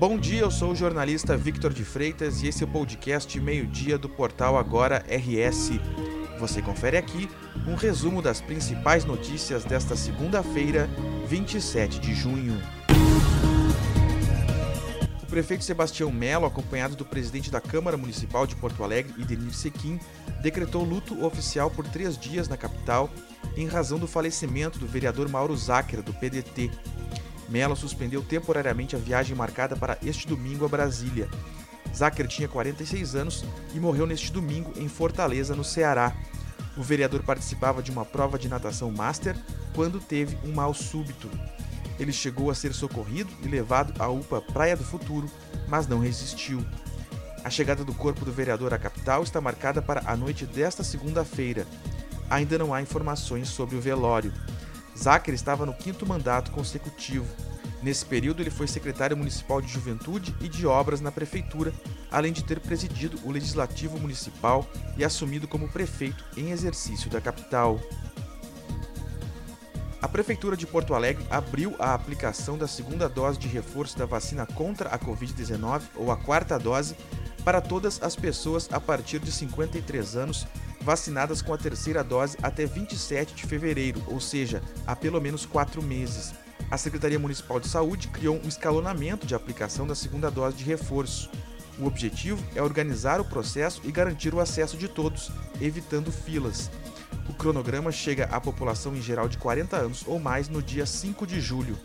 Bom dia, eu sou o jornalista Victor de Freitas e esse é o podcast Meio-Dia do portal Agora RS. Você confere aqui um resumo das principais notícias desta segunda-feira, 27 de junho. O prefeito Sebastião Melo, acompanhado do presidente da Câmara Municipal de Porto Alegre, Idenir Sequim, decretou luto oficial por três dias na capital em razão do falecimento do vereador Mauro Záquera, do PDT. Mello suspendeu temporariamente a viagem marcada para este domingo a Brasília. Zacher tinha 46 anos e morreu neste domingo em Fortaleza, no Ceará. O vereador participava de uma prova de natação master quando teve um mal súbito. Ele chegou a ser socorrido e levado à UPA Praia do Futuro, mas não resistiu. A chegada do corpo do vereador à capital está marcada para a noite desta segunda-feira. Ainda não há informações sobre o velório. Zacher estava no quinto mandato consecutivo. Nesse período, ele foi secretário municipal de Juventude e de Obras na prefeitura, além de ter presidido o legislativo municipal e assumido como prefeito em exercício da capital. A Prefeitura de Porto Alegre abriu a aplicação da segunda dose de reforço da vacina contra a Covid-19, ou a quarta dose, para todas as pessoas a partir de 53 anos vacinadas com a terceira dose até 27 de fevereiro, ou seja, há pelo menos quatro meses. A Secretaria Municipal de Saúde criou um escalonamento de aplicação da segunda dose de reforço. O objetivo é organizar o processo e garantir o acesso de todos, evitando filas. O cronograma chega à população em geral de 40 anos ou mais no dia 5 de julho.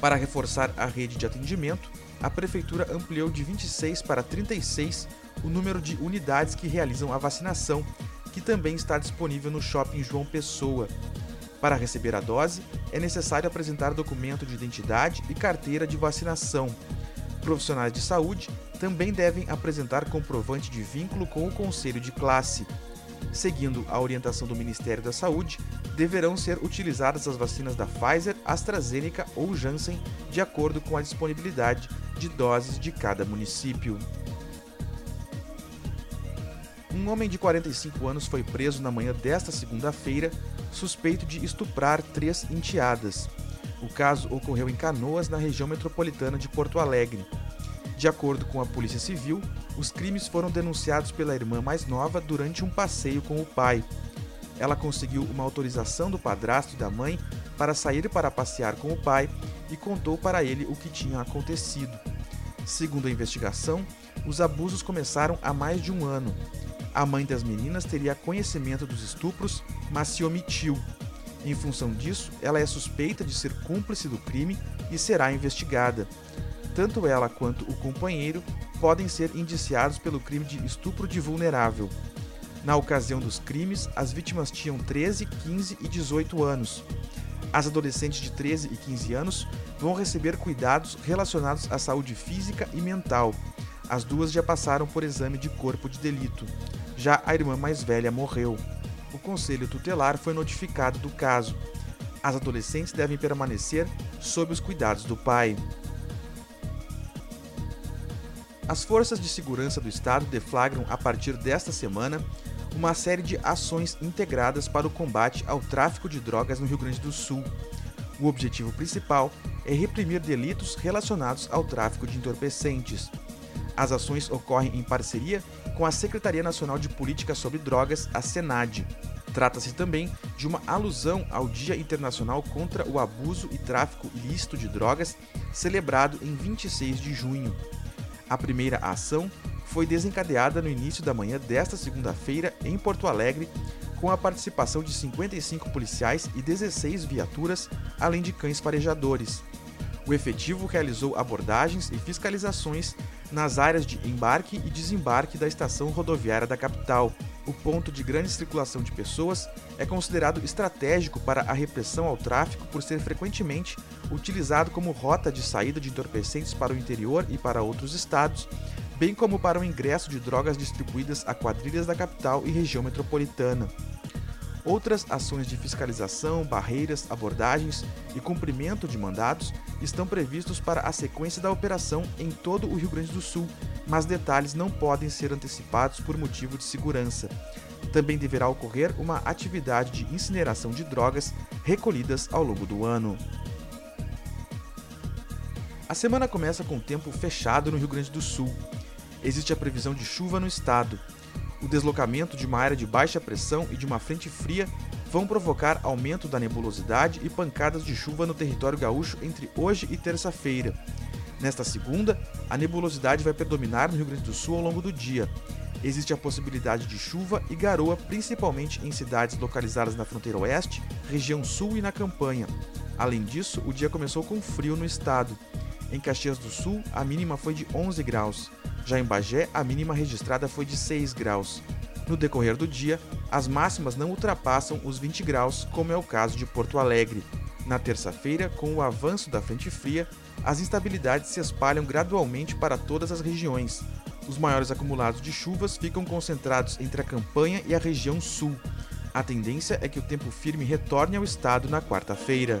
Para reforçar a rede de atendimento, a Prefeitura ampliou de 26 para 36 o número de unidades que realizam a vacinação que também está disponível no Shopping João Pessoa. Para receber a dose, é necessário apresentar documento de identidade e carteira de vacinação. Profissionais de saúde também devem apresentar comprovante de vínculo com o conselho de classe. Seguindo a orientação do Ministério da Saúde, deverão ser utilizadas as vacinas da Pfizer, AstraZeneca ou Janssen, de acordo com a disponibilidade de doses de cada município. Um homem de 45 anos foi preso na manhã desta segunda-feira, suspeito de estuprar três enteadas. O caso ocorreu em Canoas, na região metropolitana de Porto Alegre. De acordo com a Polícia Civil, os crimes foram denunciados pela irmã mais nova durante um passeio com o pai. Ela conseguiu uma autorização do padrasto e da mãe para sair para passear com o pai e contou para ele o que tinha acontecido. Segundo a investigação, os abusos começaram há mais de um ano a mãe das meninas teria conhecimento dos estupros, mas se omitiu. Em função disso, ela é suspeita de ser cúmplice do crime e será investigada. Tanto ela quanto o companheiro podem ser indiciados pelo crime de estupro de vulnerável. Na ocasião dos crimes, as vítimas tinham 13, 15 e 18 anos. As adolescentes de 13 e 15 anos vão receber cuidados relacionados à saúde física e mental. As duas já passaram por exame de corpo de delito. Já a irmã mais velha morreu. O conselho tutelar foi notificado do caso. As adolescentes devem permanecer sob os cuidados do pai. As forças de segurança do estado deflagram a partir desta semana uma série de ações integradas para o combate ao tráfico de drogas no Rio Grande do Sul. O objetivo principal é reprimir delitos relacionados ao tráfico de entorpecentes. As ações ocorrem em parceria com a Secretaria Nacional de Política sobre Drogas, a SENAD. Trata-se também de uma alusão ao Dia Internacional contra o Abuso e Tráfico Ilícito de Drogas, celebrado em 26 de junho. A primeira ação foi desencadeada no início da manhã desta segunda-feira em Porto Alegre, com a participação de 55 policiais e 16 viaturas, além de cães farejadores. O efetivo realizou abordagens e fiscalizações nas áreas de embarque e desembarque da estação rodoviária da capital. O ponto de grande circulação de pessoas é considerado estratégico para a repressão ao tráfico por ser frequentemente utilizado como rota de saída de entorpecentes para o interior e para outros estados, bem como para o ingresso de drogas distribuídas a quadrilhas da capital e região metropolitana. Outras ações de fiscalização, barreiras, abordagens e cumprimento de mandados estão previstos para a sequência da operação em todo o Rio Grande do Sul, mas detalhes não podem ser antecipados por motivo de segurança. Também deverá ocorrer uma atividade de incineração de drogas recolhidas ao longo do ano. A semana começa com tempo fechado no Rio Grande do Sul. Existe a previsão de chuva no estado. O deslocamento de uma área de baixa pressão e de uma frente fria vão provocar aumento da nebulosidade e pancadas de chuva no território gaúcho entre hoje e terça-feira. Nesta segunda, a nebulosidade vai predominar no Rio Grande do Sul ao longo do dia. Existe a possibilidade de chuva e garoa, principalmente em cidades localizadas na fronteira oeste, região sul e na campanha. Além disso, o dia começou com frio no estado. Em Caxias do Sul, a mínima foi de 11 graus. Já em Bagé, a mínima registrada foi de 6 graus. No decorrer do dia, as máximas não ultrapassam os 20 graus, como é o caso de Porto Alegre. Na terça-feira, com o avanço da frente fria, as instabilidades se espalham gradualmente para todas as regiões. Os maiores acumulados de chuvas ficam concentrados entre a campanha e a região sul. A tendência é que o tempo firme retorne ao estado na quarta-feira.